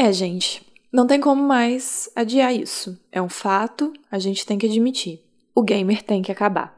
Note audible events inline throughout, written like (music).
É, gente, não tem como mais adiar isso. É um fato, a gente tem que admitir. O gamer tem que acabar.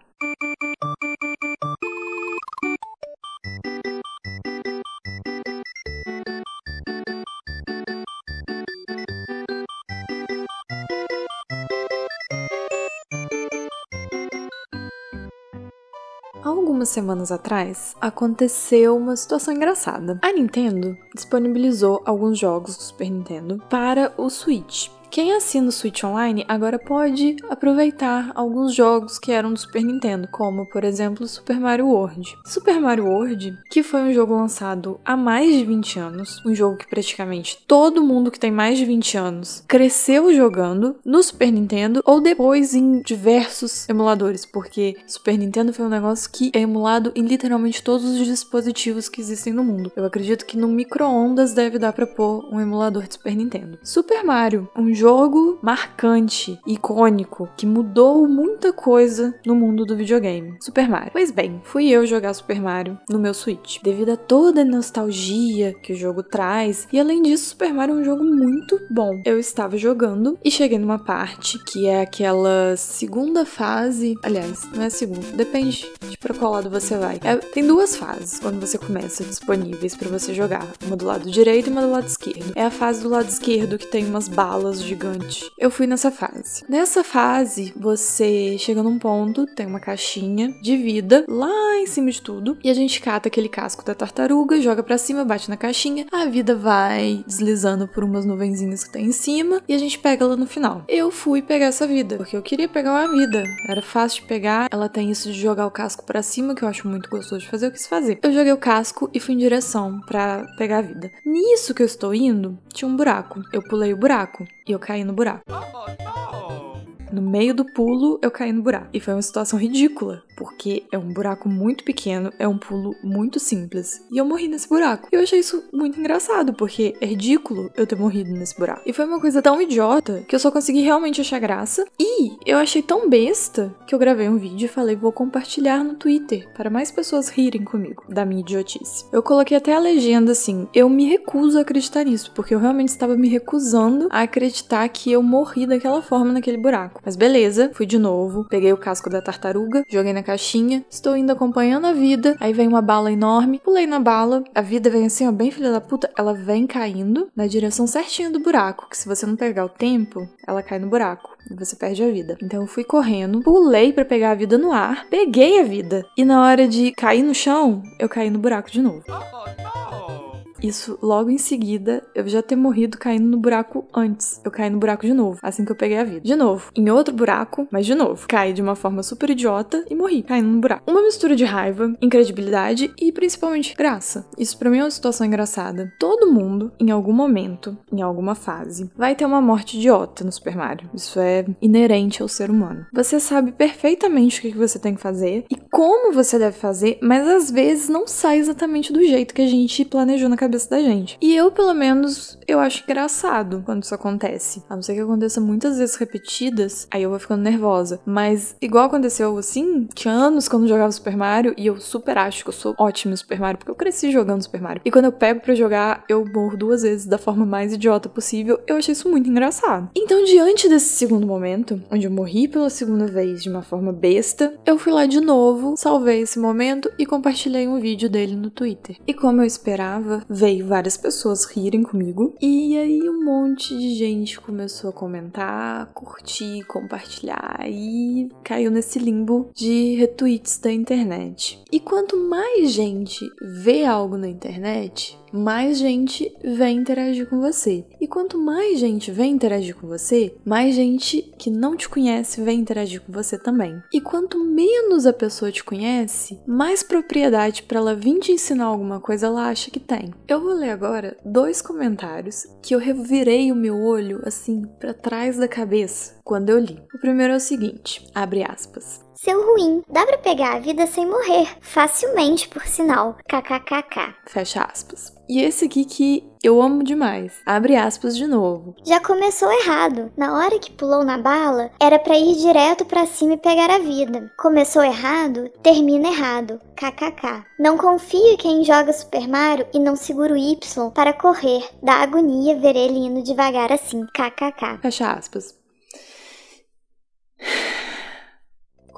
Algumas semanas atrás, aconteceu uma situação engraçada. A Nintendo disponibilizou alguns jogos do Super Nintendo para o Switch. Quem assina o Switch Online agora pode aproveitar alguns jogos que eram do Super Nintendo, como por exemplo Super Mario World. Super Mario World, que foi um jogo lançado há mais de 20 anos, um jogo que praticamente todo mundo que tem mais de 20 anos cresceu jogando no Super Nintendo ou depois em diversos emuladores, porque Super Nintendo foi um negócio que é emulado em literalmente todos os dispositivos que existem no mundo. Eu acredito que no micro-ondas deve dar para pôr um emulador de Super Nintendo. Super Mario, um jogo marcante, icônico, que mudou muita coisa no mundo do videogame. Super Mario. Pois bem, fui eu jogar Super Mario no meu Switch. Devido a toda a nostalgia que o jogo traz, e além disso, Super Mario é um jogo muito bom. Eu estava jogando e cheguei numa parte que é aquela segunda fase. Aliás, não é segunda, depende de pra qual lado você vai. É, tem duas fases quando você começa disponíveis para você jogar: uma do lado direito e uma do lado esquerdo. É a fase do lado esquerdo que tem umas balas gigante. Eu fui nessa fase. Nessa fase, você chega num ponto, tem uma caixinha de vida lá em cima de tudo, e a gente cata aquele casco da tartaruga, joga para cima, bate na caixinha, a vida vai deslizando por umas nuvenzinhas que tem em cima, e a gente pega ela no final. Eu fui pegar essa vida, porque eu queria pegar uma vida. Era fácil de pegar, ela tem isso de jogar o casco para cima, que eu acho muito gostoso de fazer, eu quis fazer. Eu joguei o casco e fui em direção para pegar a vida. Nisso que eu estou indo, tinha um buraco. Eu pulei o buraco e eu caí no buraco. No meio do pulo, eu caí no buraco. E foi uma situação ridícula, porque é um buraco muito pequeno, é um pulo muito simples. E eu morri nesse buraco. E eu achei isso muito engraçado, porque é ridículo eu ter morrido nesse buraco. E foi uma coisa tão idiota que eu só consegui realmente achar graça. E eu achei tão besta que eu gravei um vídeo e falei: vou compartilhar no Twitter para mais pessoas rirem comigo da minha idiotice. Eu coloquei até a legenda assim: eu me recuso a acreditar nisso, porque eu realmente estava me recusando a acreditar que eu morri daquela forma naquele buraco. Mas beleza, fui de novo, peguei o casco da tartaruga, joguei na caixinha, estou indo acompanhando a vida, aí vem uma bala enorme, pulei na bala, a vida vem assim, ó, bem filha da puta, ela vem caindo na direção certinha do buraco, que se você não pegar o tempo, ela cai no buraco e você perde a vida. Então eu fui correndo, pulei para pegar a vida no ar, peguei a vida e na hora de cair no chão, eu caí no buraco de novo. Isso logo em seguida, eu já ter morrido caindo no buraco antes. Eu caí no buraco de novo, assim que eu peguei a vida. De novo, em outro buraco, mas de novo. Caí de uma forma super idiota e morri, caindo no buraco. Uma mistura de raiva, incredibilidade e principalmente graça. Isso para mim é uma situação engraçada. Todo mundo, em algum momento, em alguma fase, vai ter uma morte idiota no Super Mario. Isso é inerente ao ser humano. Você sabe perfeitamente o que você tem que fazer e como você deve fazer, mas às vezes não sai exatamente do jeito que a gente planejou na cabeça cabeça da gente. E eu, pelo menos, eu acho engraçado quando isso acontece. A não ser que aconteça muitas vezes repetidas, aí eu vou ficando nervosa. Mas, igual aconteceu assim, tinha anos quando eu jogava Super Mario, e eu super acho que eu sou ótima no Super Mario, porque eu cresci jogando Super Mario. E quando eu pego para jogar, eu morro duas vezes da forma mais idiota possível. Eu achei isso muito engraçado. Então, diante desse segundo momento, onde eu morri pela segunda vez de uma forma besta, eu fui lá de novo, salvei esse momento e compartilhei um vídeo dele no Twitter. E como eu esperava, veio várias pessoas rirem comigo. E aí um monte de gente começou a comentar, curtir, compartilhar e caiu nesse limbo de retweets da internet. E quanto mais gente vê algo na internet, mais gente vem interagir com você. E quanto mais gente vem interagir com você, mais gente que não te conhece vem interagir com você também. E quanto menos a pessoa te conhece, mais propriedade para ela vir te ensinar alguma coisa ela acha que tem. Eu vou ler agora dois comentários que eu revirei o meu olho assim para trás da cabeça quando eu li. O primeiro é o seguinte, abre aspas. Seu ruim. Dá pra pegar a vida sem morrer. Facilmente, por sinal. KKKK. Fecha aspas. E esse aqui que eu amo demais. Abre aspas de novo. Já começou errado. Na hora que pulou na bala, era para ir direto para cima e pegar a vida. Começou errado, termina errado. KKK. Não confio quem joga Super Mario e não segura o Y para correr. Da agonia ver ele indo devagar assim. KKK. Fecha aspas.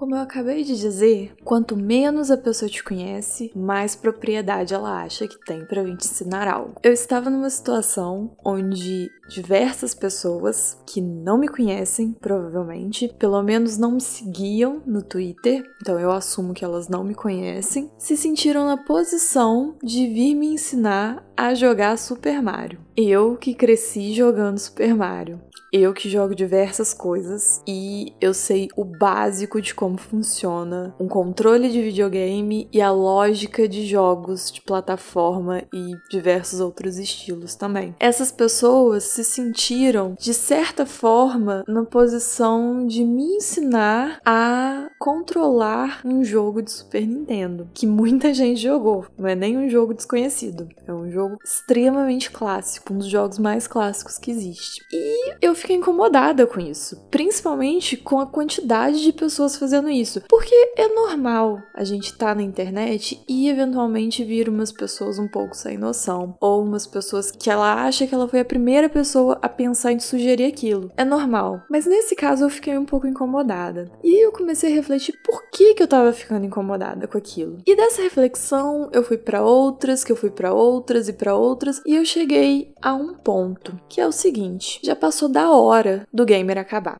Como eu acabei de dizer, quanto menos a pessoa te conhece, mais propriedade ela acha que tem para te ensinar algo. Eu estava numa situação onde diversas pessoas que não me conhecem, provavelmente, pelo menos não me seguiam no Twitter, então eu assumo que elas não me conhecem, se sentiram na posição de vir me ensinar a jogar Super Mario. Eu que cresci jogando Super Mario. Eu que jogo diversas coisas e eu sei o básico de como funciona um controle de videogame e a lógica de jogos de plataforma e diversos outros estilos também. Essas pessoas se sentiram, de certa forma, na posição de me ensinar a controlar um jogo de Super Nintendo, que muita (laughs) gente jogou. Não é nem um jogo desconhecido, é um jogo extremamente clássico, um dos jogos mais clássicos que existe. E eu fiquei incomodada com isso, principalmente com a quantidade de pessoas fazendo isso, porque é normal a gente tá na internet e eventualmente vir umas pessoas um pouco sem noção, ou umas pessoas que ela acha que ela foi a primeira pessoa a pensar em sugerir aquilo. É normal, mas nesse caso eu fiquei um pouco incomodada. E eu comecei a refletir por que que eu tava ficando incomodada com aquilo. E dessa reflexão eu fui para outras, que eu fui para outras e para outras, e eu cheguei a um ponto, que é o seguinte: já passou da hora do gamer acabar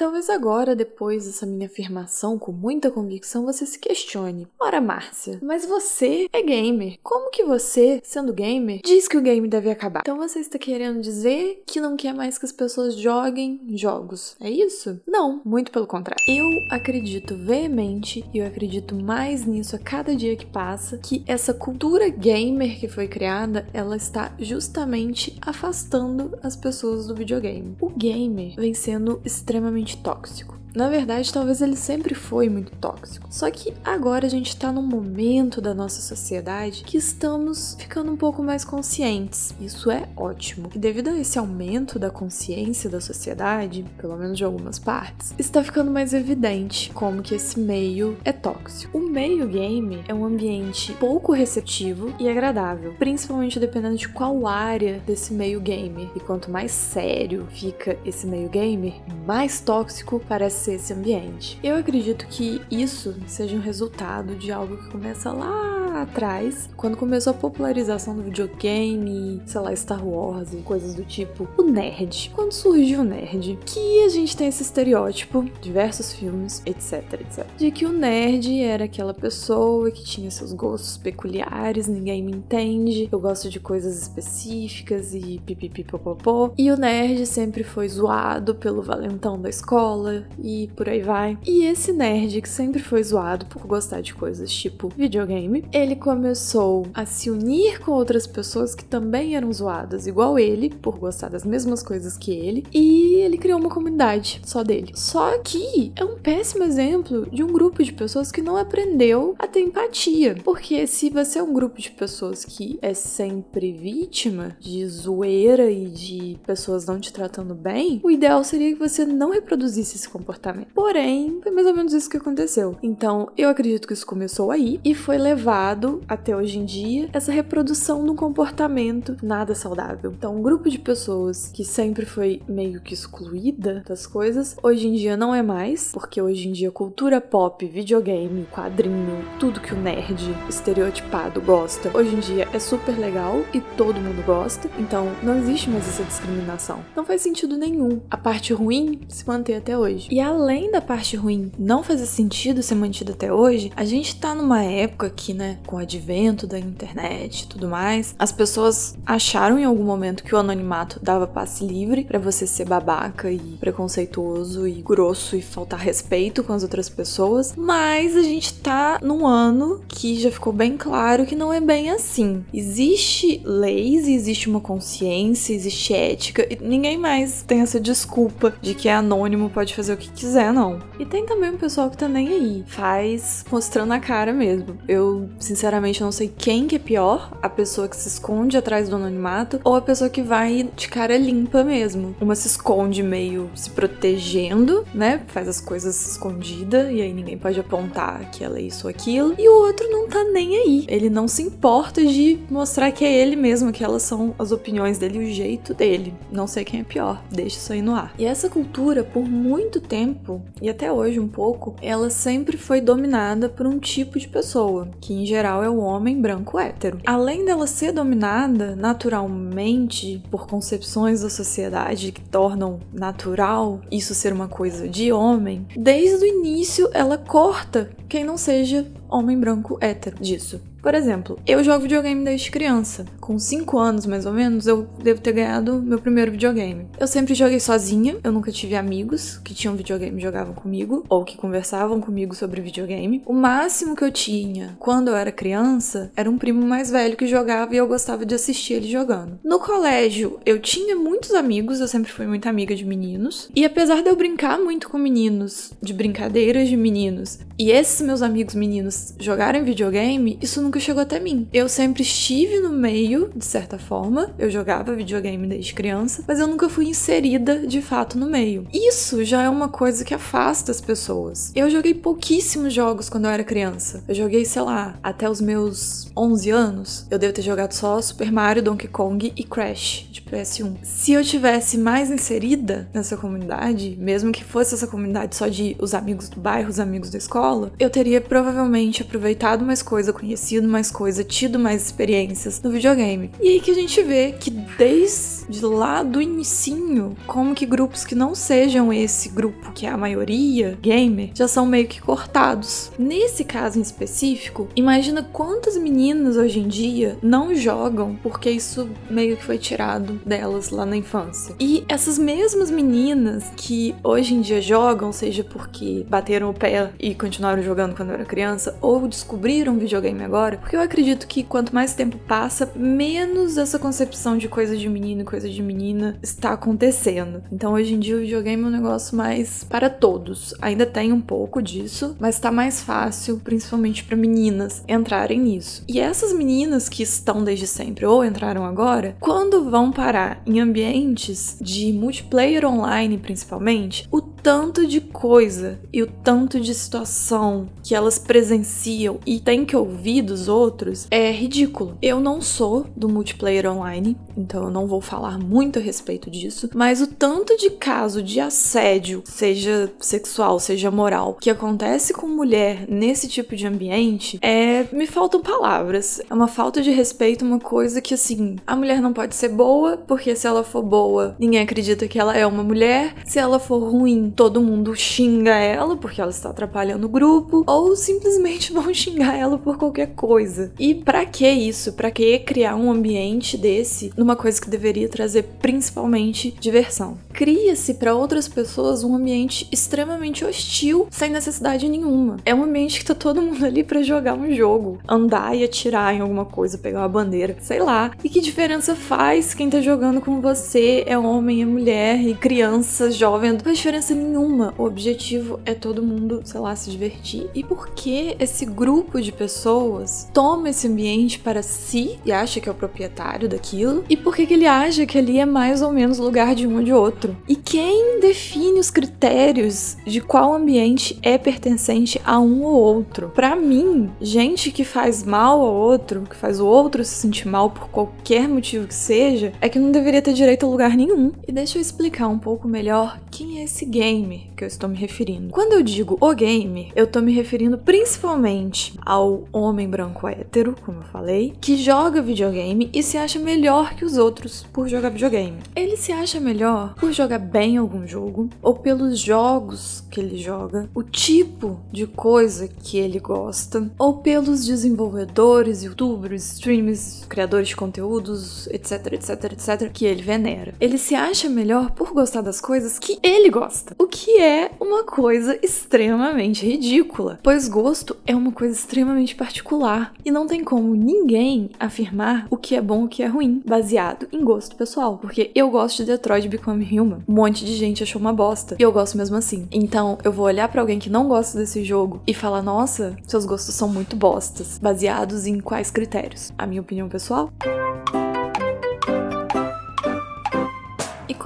talvez agora, depois dessa minha afirmação com muita convicção, você se questione: Ora, Márcia, mas você é gamer. Como que você, sendo gamer, diz que o game deve acabar? Então você está querendo dizer que não quer mais que as pessoas joguem jogos? É isso? Não, muito pelo contrário. Eu acredito veemente e eu acredito mais nisso a cada dia que passa que essa cultura gamer que foi criada, ela está justamente afastando as pessoas do videogame. O gamer vem sendo extremamente tóxico. Na verdade, talvez ele sempre foi muito tóxico. Só que agora a gente tá num momento da nossa sociedade que estamos ficando um pouco mais conscientes. Isso é ótimo. E devido a esse aumento da consciência da sociedade, pelo menos de algumas partes, está ficando mais evidente como que esse meio é tóxico. O meio game é um ambiente pouco receptivo e agradável, principalmente dependendo de qual área desse meio gamer. E quanto mais sério fica esse meio gamer, mais tóxico parece ser esse ambiente. Eu acredito que isso seja um resultado de algo que começa lá atrás, quando começou a popularização do videogame, sei lá, Star Wars e coisas do tipo, o nerd. Quando surgiu o nerd, que a gente tem esse estereótipo, diversos filmes, etc, etc, de que o nerd era aquela pessoa que tinha seus gostos peculiares, ninguém me entende, eu gosto de coisas específicas e pipipipopopó. E o nerd sempre foi zoado pelo valentão da escola e por aí vai. E esse nerd que sempre foi zoado por gostar de coisas tipo videogame, ele começou a se unir com outras pessoas que também eram zoadas, igual ele, por gostar das mesmas coisas que ele, e ele criou uma comunidade só dele. Só que é um péssimo exemplo de um grupo de pessoas que não aprendeu a ter empatia. Porque se você é um grupo de pessoas que é sempre vítima de zoeira e de pessoas não te tratando bem, o ideal seria que você não reproduzisse esse comportamento. Porém, foi mais ou menos isso que aconteceu. Então, eu acredito que isso começou aí e foi levado até hoje em dia essa reprodução de um comportamento nada saudável. Então, um grupo de pessoas que sempre foi meio que excluída das coisas, hoje em dia não é mais, porque hoje em dia cultura pop, videogame, quadrinho, tudo que o nerd estereotipado gosta, hoje em dia é super legal e todo mundo gosta, então não existe mais essa discriminação. Não faz sentido nenhum a parte ruim se manter até hoje. E além da parte ruim não fazer sentido ser mantida até hoje, a gente tá numa época que, né, com o advento da internet e tudo mais, as pessoas acharam em algum momento que o anonimato dava passe livre para você ser babaca e preconceituoso e grosso e faltar respeito com as outras pessoas, mas a gente tá num ano que já ficou bem claro que não é bem assim. Existe leis, existe uma consciência, existe ética e ninguém mais tem essa desculpa de que é anônimo, pode fazer o que quiser, não. E tem também um pessoal que tá nem aí, faz mostrando a cara mesmo. Eu, sinceramente, não sei quem que é pior, a pessoa que se esconde atrás do anonimato ou a pessoa que vai de cara limpa mesmo. Uma se esconde meio se protegendo, né? Faz as coisas escondida e aí ninguém pode apontar que ela é isso ou aquilo. E o outro não tá nem aí. Ele não se importa de mostrar que é ele mesmo, que elas são as opiniões dele o jeito dele. Não sei quem é pior. Deixa isso aí no ar. E essa cultura, por muito tempo, e até hoje um pouco, ela sempre foi dominada por um tipo de pessoa, que em geral é o homem branco hétero. Além dela ser dominada naturalmente por concepções da sociedade que tornam natural isso ser uma coisa de homem, desde o início ela corta quem não seja homem branco hétero disso. Por exemplo, eu jogo videogame desde criança. Com 5 anos, mais ou menos, eu devo ter ganhado meu primeiro videogame. Eu sempre joguei sozinha, eu nunca tive amigos que tinham videogame e jogavam comigo, ou que conversavam comigo sobre videogame. O máximo que eu tinha quando eu era criança era um primo mais velho que jogava e eu gostava de assistir ele jogando. No colégio, eu tinha muitos amigos, eu sempre fui muito amiga de meninos. E apesar de eu brincar muito com meninos, de brincadeiras de meninos, e esses meus amigos meninos jogarem videogame, isso nunca chegou até mim. Eu sempre estive no meio, de certa forma, eu jogava videogame desde criança, mas eu nunca fui inserida de fato no meio. Isso já é uma coisa que afasta as pessoas. Eu joguei pouquíssimos jogos quando eu era criança. Eu joguei, sei lá, até os meus 11 anos. Eu devo ter jogado só Super Mario, Donkey Kong e Crash de PS1. Se eu tivesse mais inserida nessa comunidade, mesmo que fosse essa comunidade só de os amigos do bairro, os amigos da escola, eu teria provavelmente aproveitado mais coisa, conhecido mais coisa, tido mais experiências no videogame. E aí que a gente vê que desde lá do inicinho, como que grupos que não sejam esse grupo que é a maioria gamer já são meio que cortados. Nesse caso em específico, imagina quantas meninas hoje em dia não jogam porque isso meio que foi tirado delas lá na infância. E essas mesmas meninas que hoje em dia jogam, seja porque bateram o pé e continuaram jogando quando era criança, ou descobriram videogame agora, porque eu acredito que quanto mais tempo passa, menos essa concepção de coisa de menino e coisa de menina está acontecendo. Então hoje em dia o videogame é um negócio mais para todos. Ainda tem um pouco disso, mas está mais fácil, principalmente para meninas, entrarem nisso. E essas meninas que estão desde sempre ou entraram agora, quando vão parar em ambientes de multiplayer online, principalmente, o tanto de coisa e o tanto de situação que elas presenciam e têm que ouvir dos outros é ridículo. Eu não sou do multiplayer online, então eu não vou falar muito a respeito disso, mas o tanto de caso de assédio, seja sexual, seja moral, que acontece com mulher nesse tipo de ambiente, é me faltam palavras. É uma falta de respeito, uma coisa que assim, a mulher não pode ser boa, porque se ela for boa, ninguém acredita que ela é uma mulher. Se ela for ruim, todo mundo xinga ela porque ela está atrapalhando o grupo, ou simplesmente (laughs) vão xingar ela por qualquer coisa. E para que isso? Para que criar um ambiente desse numa coisa que deveria trazer principalmente diversão? Cria-se para outras pessoas um ambiente extremamente hostil, sem necessidade nenhuma. É um ambiente que tá todo mundo ali para jogar um jogo, andar e atirar em alguma coisa, pegar uma bandeira, sei lá. E que diferença faz quem tá jogando com você é homem, é mulher, e criança, jovem? Não faz diferença nenhuma. O objetivo é todo mundo, sei lá, se divertir. E por que esse grupo de pessoas toma esse ambiente para si e acha que é o proprietário daquilo? E por que, ele acha que ali é mais ou menos lugar de um ou de outro? E quem define os critérios de qual ambiente é pertencente a um ou outro? Para mim, gente que faz mal ao outro, que faz o outro se sentir mal por qualquer motivo que seja, é que não deveria ter direito a lugar nenhum. E deixa eu explicar um pouco melhor quem é esse gamer que eu estou me referindo. Quando eu digo o gamer, eu tô me referindo principalmente ao homem branco hétero, como eu falei, que joga videogame e se acha melhor que os outros por jogar videogame. Ele se acha melhor por jogar bem algum jogo ou pelos jogos que ele joga, o tipo de coisa que ele gosta, ou pelos desenvolvedores, youtubers, streamers, criadores de conteúdos, etc, etc, etc, que ele venera. Ele se acha melhor por gostar das coisas que ele gosta, o que é uma coisa extremamente ridícula, pois gosto é uma coisa extremamente particular e não tem como ninguém afirmar o que é bom e o que é ruim baseado em gosto pessoal, porque eu gosto de Detroit Become Human. Um monte de gente achou uma bosta e eu gosto mesmo assim. Então, eu vou olhar para alguém que não gosta desse jogo e falar: "Nossa, seus gostos são muito bostas". Baseados em quais critérios? A minha opinião pessoal?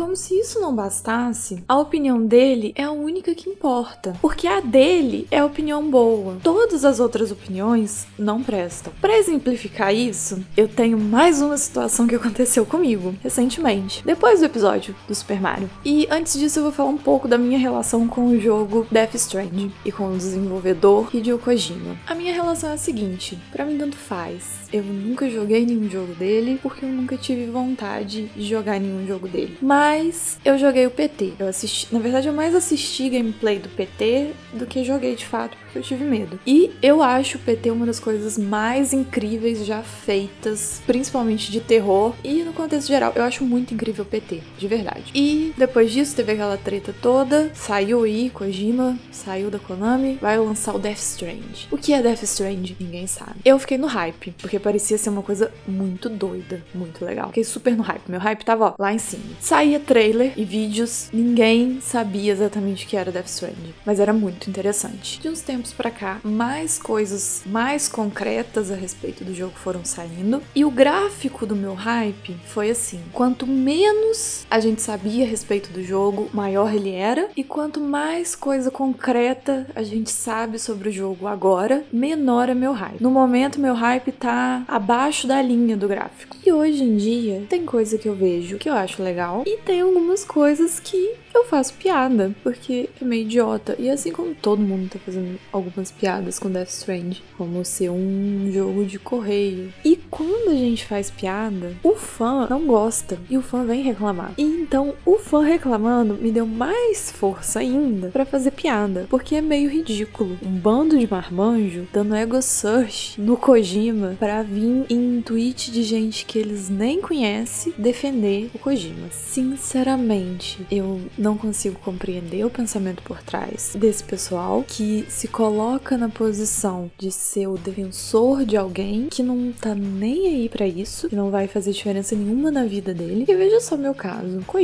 Como se isso não bastasse, a opinião dele é a única que importa, porque a dele é a opinião boa. Todas as outras opiniões não prestam. Para exemplificar isso, eu tenho mais uma situação que aconteceu comigo recentemente, depois do episódio do Super Mario. E antes disso, eu vou falar um pouco da minha relação com o jogo Death Stranding e com o desenvolvedor Hideo Kojima. A minha relação é a seguinte: para mim tanto faz. Eu nunca joguei nenhum jogo dele porque eu nunca tive vontade de jogar nenhum jogo dele. Mas eu joguei o PT. Eu assisti, na verdade, eu mais assisti gameplay do PT do que joguei de fato, porque eu tive medo. E eu acho o PT uma das coisas mais incríveis já feitas, principalmente de terror e no contexto geral. Eu acho muito incrível o PT, de verdade. E depois disso teve aquela treta toda, saiu aí Kojima, saiu da Konami, vai lançar o Death Strange. O que é Death Strange? Ninguém sabe. Eu fiquei no hype, porque parecia ser uma coisa muito doida, muito legal. Fiquei super no hype. Meu hype tava ó, lá em cima. Saí saía trailer e vídeos, ninguém sabia exatamente o que era Death Stranding, mas era muito interessante. De uns tempos para cá, mais coisas mais concretas a respeito do jogo foram saindo, e o gráfico do meu hype foi assim: quanto menos a gente sabia a respeito do jogo, maior ele era, e quanto mais coisa concreta a gente sabe sobre o jogo agora, menor é meu hype. No momento, meu hype tá abaixo da linha do gráfico. E hoje em dia, tem coisa que eu vejo que eu acho legal e tem algumas coisas que eu faço piada, porque é meio idiota. E assim como todo mundo tá fazendo algumas piadas com Death Strand, como ser um jogo de correio. E quando a gente faz piada, o fã não gosta e o fã vem reclamar. E então o fã reclamando me deu mais força ainda para fazer piada, porque é meio ridículo. Um bando de marmanjo dando ego search no Kojima para vir em tweet de gente que eles nem conhecem defender o Kojima. Sinceramente, eu não consigo compreender o pensamento por trás desse pessoal que se coloca na posição de ser o defensor de alguém que não tá nem aí para isso, que não vai fazer diferença nenhuma na vida dele. E veja só meu caso, Kojima.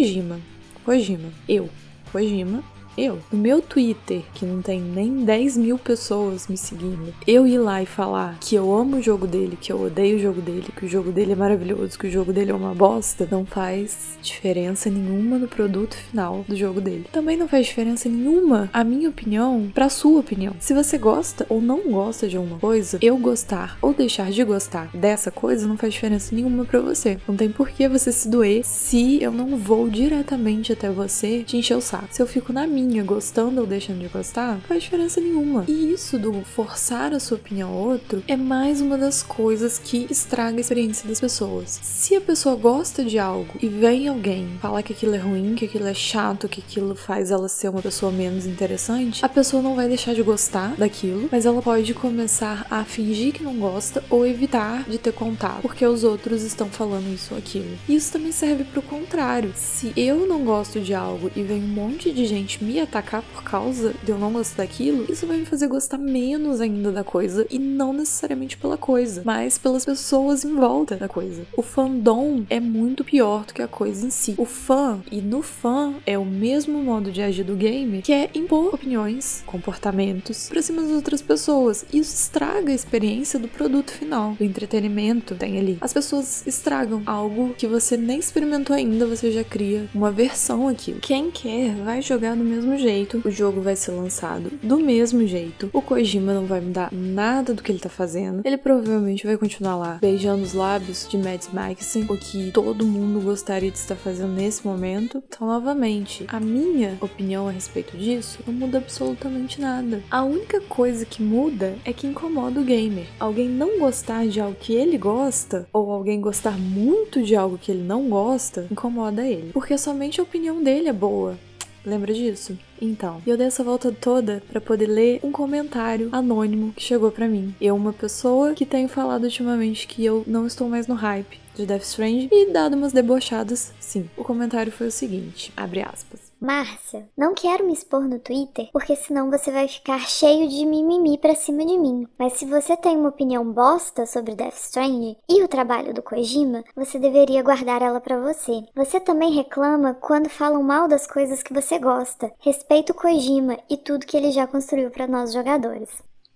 Kojima, eu, Kojima, eu, no meu Twitter, que não tem nem 10 mil pessoas me seguindo, eu ir lá e falar que eu amo o jogo dele, que eu odeio o jogo dele, que o jogo dele é maravilhoso, que o jogo dele é uma bosta, não faz diferença nenhuma no produto final do jogo dele. Também não faz diferença nenhuma a minha opinião pra sua opinião. Se você gosta ou não gosta de alguma coisa, eu gostar ou deixar de gostar dessa coisa não faz diferença nenhuma para você. Não tem por que você se doer se eu não vou diretamente até você te encher o saco. Se eu fico na minha minha, gostando ou deixando de gostar, não faz diferença nenhuma. E isso do forçar a sua opinião ao outro é mais uma das coisas que estraga a experiência das pessoas. Se a pessoa gosta de algo e vem alguém falar que aquilo é ruim, que aquilo é chato, que aquilo faz ela ser uma pessoa menos interessante, a pessoa não vai deixar de gostar daquilo, mas ela pode começar a fingir que não gosta ou evitar de ter contato, porque os outros estão falando isso ou aquilo. Isso também serve pro contrário. Se eu não gosto de algo e vem um monte de gente me atacar por causa de eu não gostar daquilo, isso vai me fazer gostar menos ainda da coisa e não necessariamente pela coisa, mas pelas pessoas em volta da coisa. O fandom é muito pior do que a coisa em si. O fã e no fã é o mesmo modo de agir do game, que é impor opiniões, comportamentos para cima das outras pessoas. Isso estraga a experiência do produto final, do entretenimento tem ali. As pessoas estragam algo que você nem experimentou ainda, você já cria uma versão aqui. Quem quer vai jogar no mesmo mesmo jeito, o jogo vai ser lançado do mesmo jeito, o Kojima não vai mudar nada do que ele tá fazendo, ele provavelmente vai continuar lá beijando os lábios de Mads Mikkelsen, o que todo mundo gostaria de estar fazendo nesse momento. Então, novamente, a minha opinião a respeito disso não muda absolutamente nada. A única coisa que muda é que incomoda o gamer. Alguém não gostar de algo que ele gosta, ou alguém gostar muito de algo que ele não gosta, incomoda ele. Porque somente a opinião dele é boa. Lembra disso? Então, eu dei essa volta toda para poder ler um comentário anônimo que chegou para mim. Eu, uma pessoa que tenho falado ultimamente que eu não estou mais no hype de Death Stranding e dado umas debochadas, sim. O comentário foi o seguinte, abre aspas. Márcia, não quero me expor no Twitter, porque senão você vai ficar cheio de mimimi pra cima de mim. Mas se você tem uma opinião bosta sobre Death Stranding e o trabalho do Kojima, você deveria guardar ela para você. Você também reclama quando falam mal das coisas que você gosta. Respeita o Kojima e tudo que ele já construiu para nós jogadores.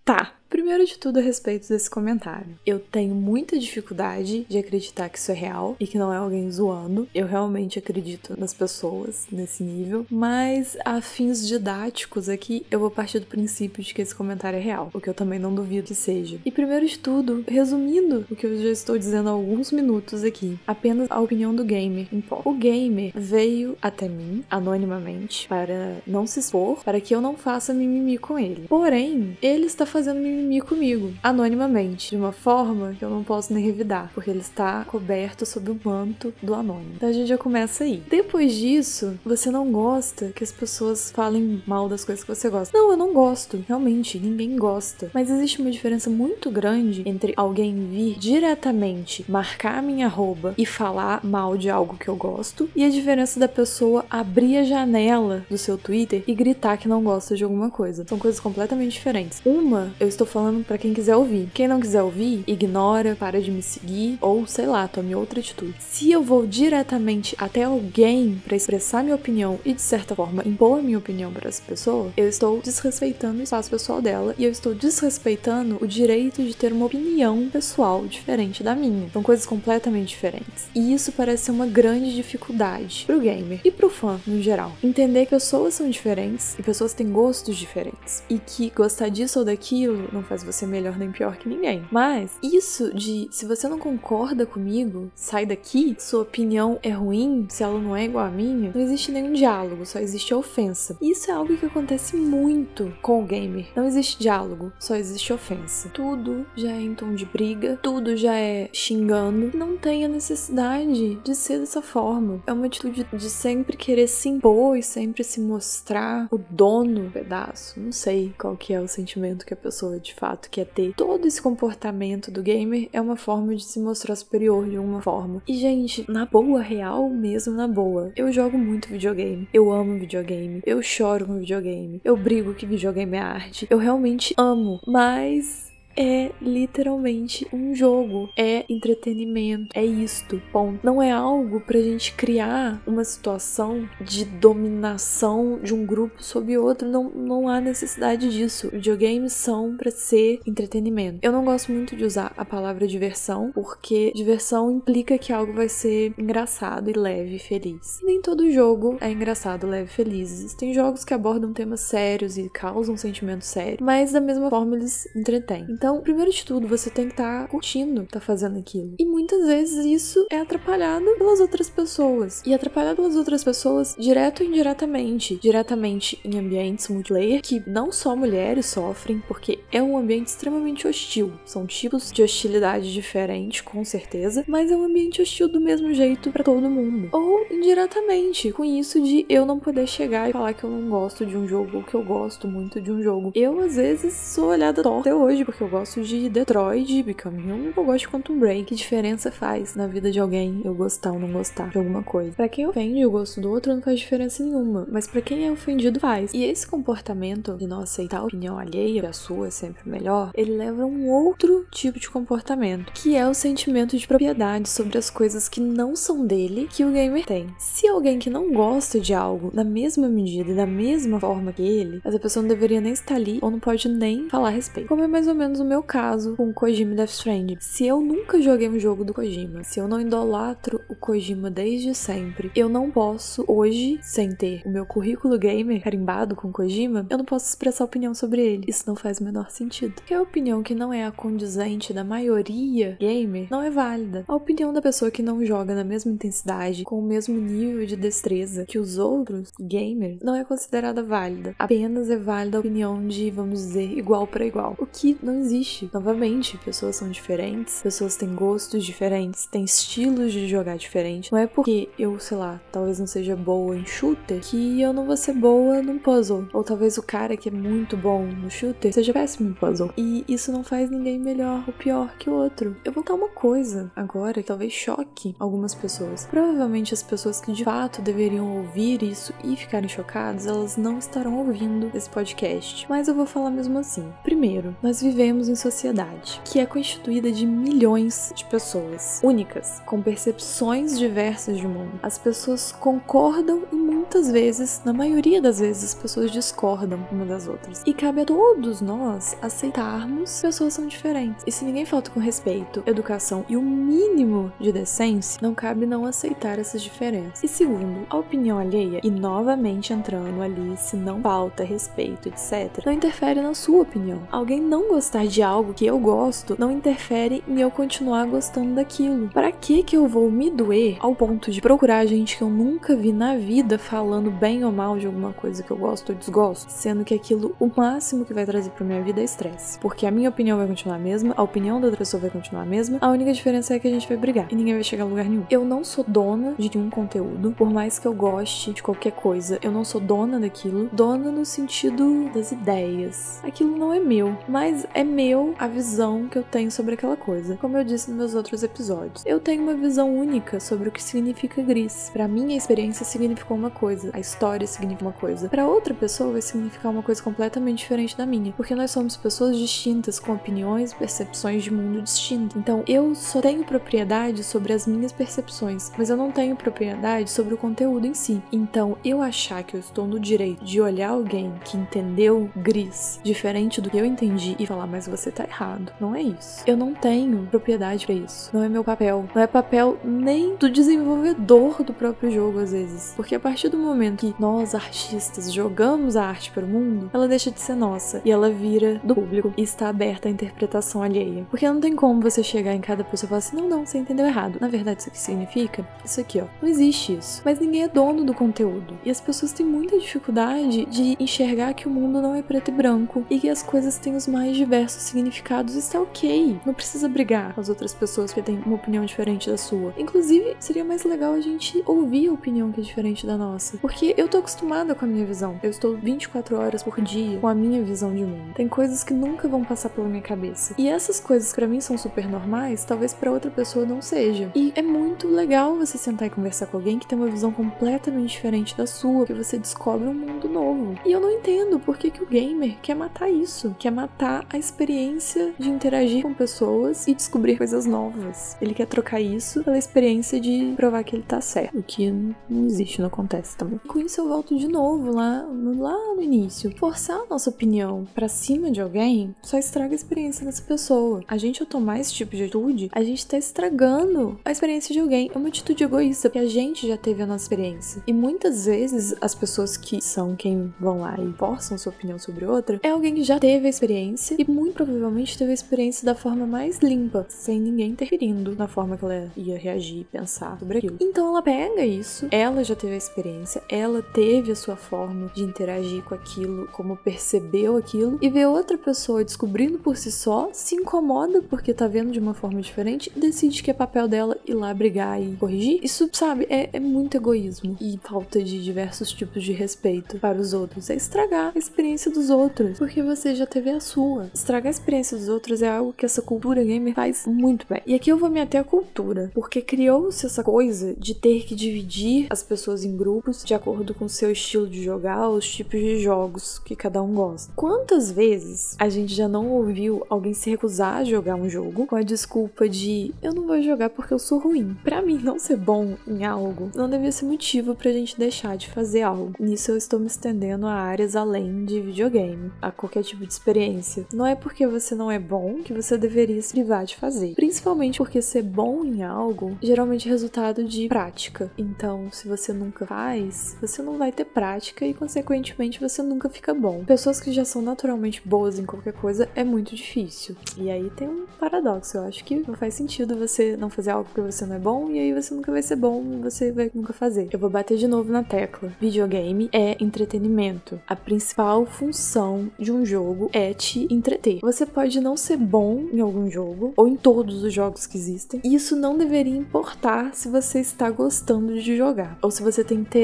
Tá, Primeiro de tudo, a respeito desse comentário. Eu tenho muita dificuldade de acreditar que isso é real e que não é alguém zoando. Eu realmente acredito nas pessoas nesse nível, mas a fins didáticos aqui, eu vou partir do princípio de que esse comentário é real, o que eu também não duvido que seja. E primeiro de tudo, resumindo o que eu já estou dizendo há alguns minutos aqui, apenas a opinião do gamer importa. O gamer veio até mim anonimamente para não se expor, para que eu não faça mimimi com ele. Porém, ele está fazendo mimimi comigo, anonimamente, de uma forma que eu não posso nem revidar, porque ele está coberto sob o manto do anônimo. Então a gente já começa aí. Depois disso, você não gosta que as pessoas falem mal das coisas que você gosta. Não, eu não gosto. Realmente, ninguém gosta. Mas existe uma diferença muito grande entre alguém vir diretamente marcar a minha arroba e falar mal de algo que eu gosto e a diferença da pessoa abrir a janela do seu Twitter e gritar que não gosta de alguma coisa. São coisas completamente diferentes. Uma, eu estou falando para quem quiser ouvir. Quem não quiser ouvir, ignora, para de me seguir ou sei lá, tome outra atitude. Se eu vou diretamente até alguém para expressar minha opinião e de certa forma impor minha opinião para essa pessoa, eu estou desrespeitando o espaço pessoal dela e eu estou desrespeitando o direito de ter uma opinião pessoal diferente da minha. São coisas completamente diferentes. E isso parece ser uma grande dificuldade pro gamer e pro fã no geral. Entender que pessoas são diferentes e pessoas têm gostos diferentes e que gostar disso ou daquilo não faz você melhor nem pior que ninguém. Mas isso de se você não concorda comigo, sai daqui, sua opinião é ruim, se ela não é igual a minha, não existe nenhum diálogo, só existe ofensa. Isso é algo que acontece muito com o gamer. Não existe diálogo, só existe ofensa. Tudo já é em tom de briga, tudo já é xingando. Não tem a necessidade de ser dessa forma. É uma atitude de sempre querer se impor e sempre se mostrar o dono do pedaço. Não sei qual que é o sentimento que a pessoa de fato quer ter. Todo esse comportamento do gamer é uma forma de se mostrar superior de alguma forma. E, gente, na boa, real mesmo, na boa, eu jogo muito videogame. Eu amo videogame. Eu choro com videogame. Eu brigo que videogame é arte. Eu realmente amo. Mas é literalmente um jogo, é entretenimento, é isto. Bom, não é algo pra gente criar uma situação de dominação de um grupo sobre outro, não, não há necessidade disso. Videogames são para ser entretenimento. Eu não gosto muito de usar a palavra diversão, porque diversão implica que algo vai ser engraçado e leve e feliz. Nem todo jogo é engraçado, leve e feliz. Existem jogos que abordam temas sérios e causam sentimentos sérios, mas da mesma forma eles entretêm. Então, primeiro de tudo, você tem que estar tá curtindo, tá fazendo aquilo. E muitas vezes isso é atrapalhado pelas outras pessoas. E atrapalhado pelas outras pessoas direto ou indiretamente. Diretamente em ambientes multiplayer que não só mulheres sofrem, porque é um ambiente extremamente hostil. São tipos de hostilidade diferentes, com certeza, mas é um ambiente hostil do mesmo jeito para todo mundo. Ou indiretamente, com isso de eu não poder chegar e falar que eu não gosto de um jogo ou que eu gosto muito de um jogo. Eu, às vezes, sou olhada torta hoje, porque eu gosto de Detroit, Become Human, eu gosto de Quantum Break. Que diferença faz na vida de alguém eu gostar ou não gostar de alguma coisa? Para quem ofende o gosto do outro não faz diferença nenhuma, mas para quem é ofendido faz. E esse comportamento de não aceitar a opinião alheia, a sua é sempre melhor, ele leva a um outro tipo de comportamento, que é o sentimento de propriedade sobre as coisas que não são dele que o gamer tem. Se alguém que não gosta de algo na mesma medida e da mesma forma que ele, essa pessoa não deveria nem estar ali ou não pode nem falar a respeito. Como é mais ou menos o meu caso com o Kojima Death Stranding. Se eu nunca joguei um jogo do Kojima, se eu não idolatro o Kojima desde sempre, eu não posso hoje, sem ter o meu currículo gamer carimbado com Kojima, eu não posso expressar opinião sobre ele. Isso não faz o menor sentido. Porque a opinião que não é a condizente da maioria gamer não é válida. A opinião da pessoa que não joga na mesma intensidade, com o mesmo nível de destreza que os outros gamers, não é considerada válida. Apenas é válida a opinião de, vamos dizer, igual para igual. O que não existe. Novamente, pessoas são diferentes, pessoas têm gostos diferentes, têm estilos de jogar diferentes. Não é porque eu, sei lá, talvez não seja boa em shooter que eu não vou ser boa num puzzle. Ou talvez o cara que é muito bom no shooter seja péssimo em puzzle. E isso não faz ninguém melhor ou pior que o outro. Eu vou dar uma coisa agora que talvez choque algumas pessoas. Provavelmente as pessoas que de fato deveriam ouvir isso e ficarem chocadas, elas não estarão ouvindo esse podcast. Mas eu vou falar mesmo assim. Primeiro, nós vivemos em sociedade que é constituída de milhões de pessoas únicas, com percepções diversas de mundo. As pessoas concordam e muitas vezes, na maioria das vezes, as pessoas discordam uma das outras. E cabe a todos nós aceitarmos que pessoas são diferentes. E se ninguém falta com respeito, educação e o mínimo de decência, não cabe não aceitar essas diferenças. E segundo, a opinião alheia, e novamente entrando ali, se não falta respeito, etc., não interfere na sua opinião. Alguém não gostar de algo que eu gosto não interfere em eu continuar gostando daquilo. Para que que eu vou me doer ao ponto de procurar gente que eu nunca vi na vida falando bem ou mal de alguma coisa que eu gosto ou desgosto, sendo que aquilo o máximo que vai trazer para minha vida é estresse, porque a minha opinião vai continuar a mesma, a opinião da outra pessoa vai continuar a mesma, a única diferença é que a gente vai brigar e ninguém vai chegar a lugar nenhum. Eu não sou dona de nenhum conteúdo, por mais que eu goste de qualquer coisa, eu não sou dona daquilo, dona no sentido das ideias. Aquilo não é meu, mas é meu a visão que eu tenho sobre aquela coisa. Como eu disse nos meus outros episódios, eu tenho uma visão única sobre o que significa gris. Para mim, a experiência significou uma coisa, a história significa uma coisa. Para outra pessoa vai significar uma coisa completamente diferente da minha, porque nós somos pessoas distintas com opiniões e percepções de mundo distintas. Então, eu só tenho propriedade sobre as minhas percepções, mas eu não tenho propriedade sobre o conteúdo em si. Então, eu achar que eu estou no direito de olhar alguém que entendeu gris diferente do que eu entendi e falar, mas você tá errado. Não é isso. Eu não tenho propriedade para isso. Não é meu papel. Não é papel nem do desenvolvedor do próprio jogo, às vezes. Porque a partir do momento que nós, artistas, jogamos a arte para o mundo, ela deixa de ser nossa e ela vira do público e está aberta à interpretação alheia. Porque não tem como você chegar em cada pessoa e falar assim: não, não, você entendeu errado. Na verdade, isso aqui significa isso aqui, ó. Não existe isso. Mas ninguém é dono do conteúdo. E as pessoas têm muita dificuldade de enxergar que o mundo não é preto e branco e que as coisas têm os mais diversos significados. Isso é ok. Não precisa brigar com as outras pessoas que têm uma opinião diferente da sua. Inclusive, seria mais legal a gente ouvir a opinião que é diferente da nossa. Porque eu tô acostumada com a minha visão. Eu estou 24 horas por dia com a minha visão de mundo. Tem coisas que nunca vão passar pela minha cabeça. E essas coisas para mim são super normais, talvez para outra pessoa não seja. E é muito legal você sentar e conversar com alguém que tem uma visão completamente diferente da sua, que você descobre um mundo novo. E eu não entendo por que, que o gamer quer matar isso, quer matar a experiência de interagir com pessoas e descobrir coisas novas. Ele quer trocar isso pela experiência de provar que ele tá certo, o que não existe, não acontece também. Com isso eu volto de novo lá, lá no início. Forçar a nossa opinião para cima de alguém só estraga a experiência dessa pessoa. A gente ao tomar esse tipo de atitude, a gente tá estragando a experiência de alguém. É uma atitude egoísta, porque a gente já teve a nossa experiência. E muitas vezes as pessoas que são quem vão lá e forçam sua opinião sobre outra é alguém que já teve a experiência e muito provavelmente teve a experiência da forma mais limpa, sem ninguém interferindo na forma que ela ia reagir e pensar sobre aquilo. Então ela pega isso, ela já teve a experiência, ela teve a sua forma de interagir com aquilo, como percebeu aquilo, e vê outra pessoa descobrindo por si só, se incomoda porque tá vendo de uma forma diferente decide que é papel dela ir lá brigar e corrigir. Isso, sabe, é, é muito egoísmo e falta de diversos tipos de respeito para os outros. É estragar a experiência dos outros, porque você já teve a sua. Estragar a experiência dos outros é algo que essa cultura gamer faz muito bem. E aqui eu vou me ater à cultura, porque criou-se essa coisa de ter que dividir as pessoas em grupos de acordo com o seu estilo de jogar, os tipos de jogos que cada um gosta. Quantas vezes a gente já não ouviu alguém se recusar a jogar um jogo com a desculpa de eu não vou jogar porque eu sou ruim? Para mim, não ser bom em algo não devia ser motivo pra gente deixar de fazer algo. Nisso eu estou me estendendo a áreas além de videogame, a qualquer tipo de experiência. Não é porque você não é bom que você deveria se privar de fazer. Principalmente porque ser bom em algo geralmente é resultado de prática. Então, se você nunca faz, você não vai ter prática e, consequentemente, você nunca fica bom. Pessoas que já são naturalmente boas em qualquer coisa é muito difícil. E aí tem um paradoxo. Eu acho que não faz sentido você não fazer algo porque você não é bom e aí você nunca vai ser bom você vai nunca fazer. Eu vou bater de novo na tecla. Videogame é entretenimento. A principal função de um jogo é te entreter. Você pode não ser bom em algum jogo ou em todos os jogos que existem. E isso não deveria importar se você está gostando de jogar ou se você tem interesse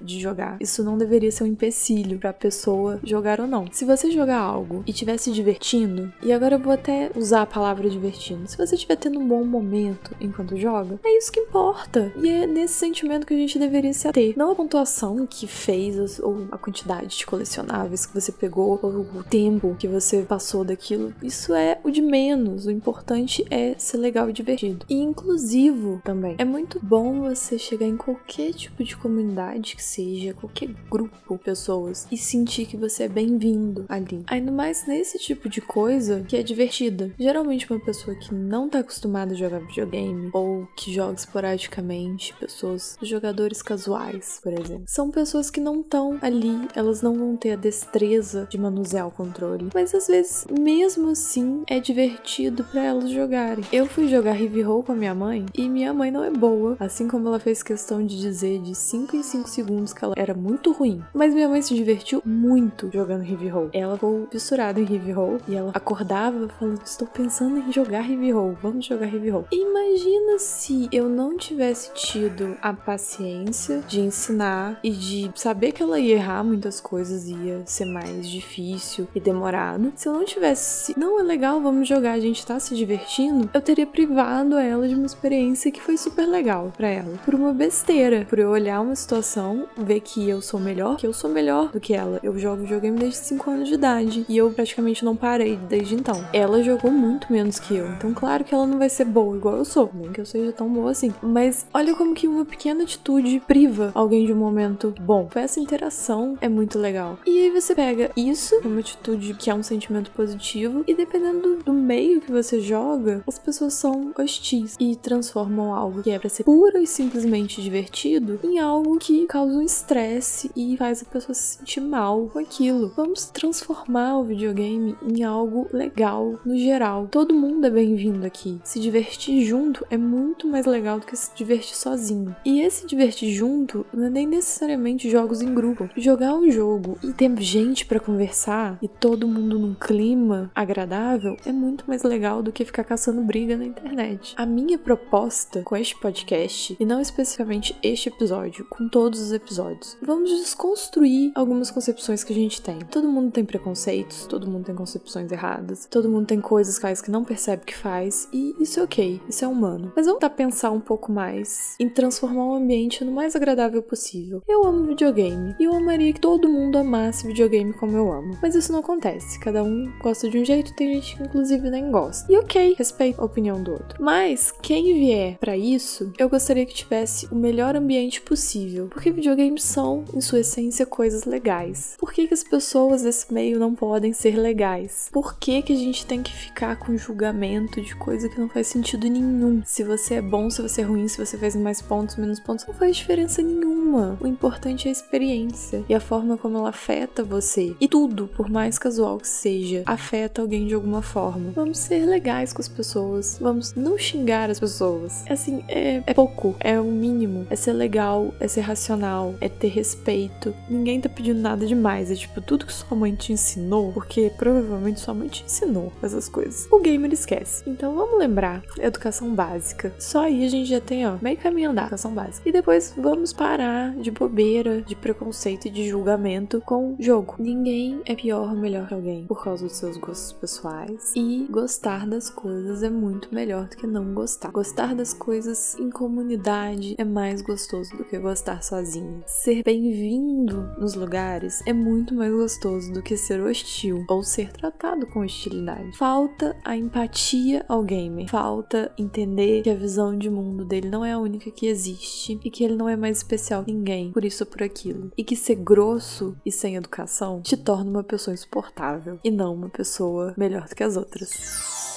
de jogar. Isso não deveria ser um empecilho para a pessoa jogar ou não. Se você jogar algo e estiver se divertindo, e agora eu vou até usar a palavra divertindo. Se você estiver tendo um bom momento enquanto joga, é isso que importa. E é nesse sentimento que a gente deveria se ater. Não a pontuação que fez ou a quantidade de colecionáveis que você pegou ou o tempo que você passou daquilo. Isso é o de menos. O importante é ser legal e divertido. E inclusivo também. É muito bom você chegar em qualquer tipo de comunidade comunidade que seja, qualquer grupo, pessoas, e sentir que você é bem-vindo ali. Ainda mais nesse tipo de coisa que é divertida. Geralmente, uma pessoa que não tá acostumada a jogar videogame ou que joga esporadicamente, pessoas, jogadores casuais, por exemplo, são pessoas que não estão ali, elas não vão ter a destreza de manusear o controle, mas às vezes, mesmo assim, é divertido para elas jogarem. Eu fui jogar Heavy Roll com a minha mãe e minha mãe não é boa, assim como ela fez questão de dizer de cinco 45 segundos que ela era muito ruim. Mas minha mãe se divertiu muito jogando Heavy Roll. Ela ficou fissurada em Heavy Roll e ela acordava falando: Estou pensando em jogar Heavy Roll, vamos jogar Heavy Roll. Imagina se eu não tivesse tido a paciência de ensinar e de saber que ela ia errar muitas coisas, ia ser mais difícil e demorado. Se eu não tivesse, não é legal, vamos jogar, a gente tá se divertindo, eu teria privado ela de uma experiência que foi super legal para ela, por uma besteira, por eu olhar uma situação, ver que eu sou melhor, que eu sou melhor do que ela. Eu jogo videogame desde 5 anos de idade e eu praticamente não parei desde então. Ela jogou muito menos que eu, então claro que ela não vai ser boa igual eu sou, nem que eu seja tão boa assim. Mas olha como que uma pequena atitude priva alguém de um momento bom. Essa interação é muito legal. E aí você pega isso, uma atitude que é um sentimento positivo, e dependendo do meio que você joga, as pessoas são hostis e transformam algo que é para ser pura e simplesmente divertido em algo que causa um estresse e faz a pessoa se sentir mal com aquilo. Vamos transformar o videogame em algo legal no geral. Todo mundo é bem-vindo aqui. Se divertir junto é muito mais legal do que se divertir sozinho. E esse divertir junto não é nem necessariamente jogos em grupo. Jogar um jogo e ter gente para conversar e todo mundo num clima agradável é muito mais legal do que ficar caçando briga na internet. A minha proposta com este podcast, e não especificamente este episódio, com todos os episódios, vamos desconstruir algumas concepções que a gente tem. Todo mundo tem preconceitos, todo mundo tem concepções erradas, todo mundo tem coisas faz que não percebe que faz, e isso é ok, isso é humano. Mas vamos tentar pensar um pouco mais em transformar o ambiente no mais agradável possível. Eu amo videogame, e eu amaria que todo mundo amasse videogame como eu amo. Mas isso não acontece, cada um gosta de um jeito, tem gente que inclusive nem gosta. E ok, respeito a opinião do outro. Mas quem vier para isso, eu gostaria que tivesse o melhor ambiente possível, porque videogames são, em sua essência, coisas legais. Por que, que as pessoas desse meio não podem ser legais? Por que, que a gente tem que ficar com julgamento de coisa que não faz sentido nenhum? Se você é bom, se você é ruim, se você fez mais pontos, menos pontos, não faz diferença nenhuma. O importante é a experiência e a forma como ela afeta você. E tudo, por mais casual que seja, afeta alguém de alguma forma. Vamos ser legais com as pessoas, vamos não xingar as pessoas. Assim, é, é pouco, é o mínimo. É ser legal, é ser racional, é ter respeito. Ninguém tá pedindo nada demais. É tipo, tudo que sua mãe te ensinou, porque provavelmente sua mãe te ensinou essas coisas. O gamer esquece. Então vamos lembrar, educação básica. Só aí a gente já tem, ó, meio caminho andar, educação básica. E depois vamos parar de bobeira, de preconceito e de julgamento com jogo. Ninguém é pior ou melhor que alguém por causa dos seus gostos pessoais. E gostar das coisas é muito melhor do que não gostar. Gostar das coisas em comunidade é mais gostoso do que gostar sozinho. Ser bem-vindo nos lugares é muito mais gostoso do que ser hostil ou ser tratado com hostilidade. Falta a empatia ao gamer. Falta entender que a visão de mundo dele não é a única que existe e que ele não é mais especial que ninguém, por isso ou por aquilo. E que ser grosso e sem educação te torna uma pessoa insuportável e não uma pessoa melhor do que as outras.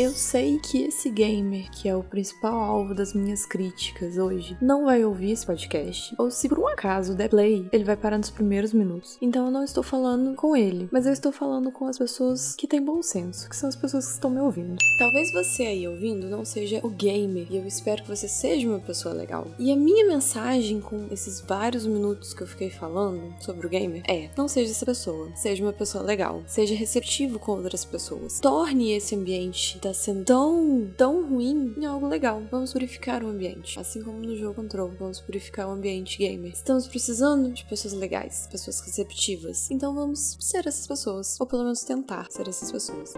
Eu sei que esse gamer, que é o principal alvo das minhas críticas hoje, não vai ouvir esse podcast. Ou se por um acaso der play, ele vai parar nos primeiros minutos. Então eu não estou falando com ele, mas eu estou falando com as pessoas que têm bom senso, que são as pessoas que estão me ouvindo. Talvez você aí ouvindo não seja o gamer, e eu espero que você seja uma pessoa legal. E a minha mensagem com esses vários minutos que eu fiquei falando sobre o gamer é: não seja essa pessoa, seja uma pessoa legal, seja receptivo com outras pessoas. Torne esse ambiente da tá sendo tão, tão ruim em algo legal. Vamos purificar o ambiente. Assim como no jogo Control, vamos purificar o ambiente gamer. Estamos precisando de pessoas legais, pessoas receptivas. Então vamos ser essas pessoas. Ou pelo menos tentar ser essas pessoas.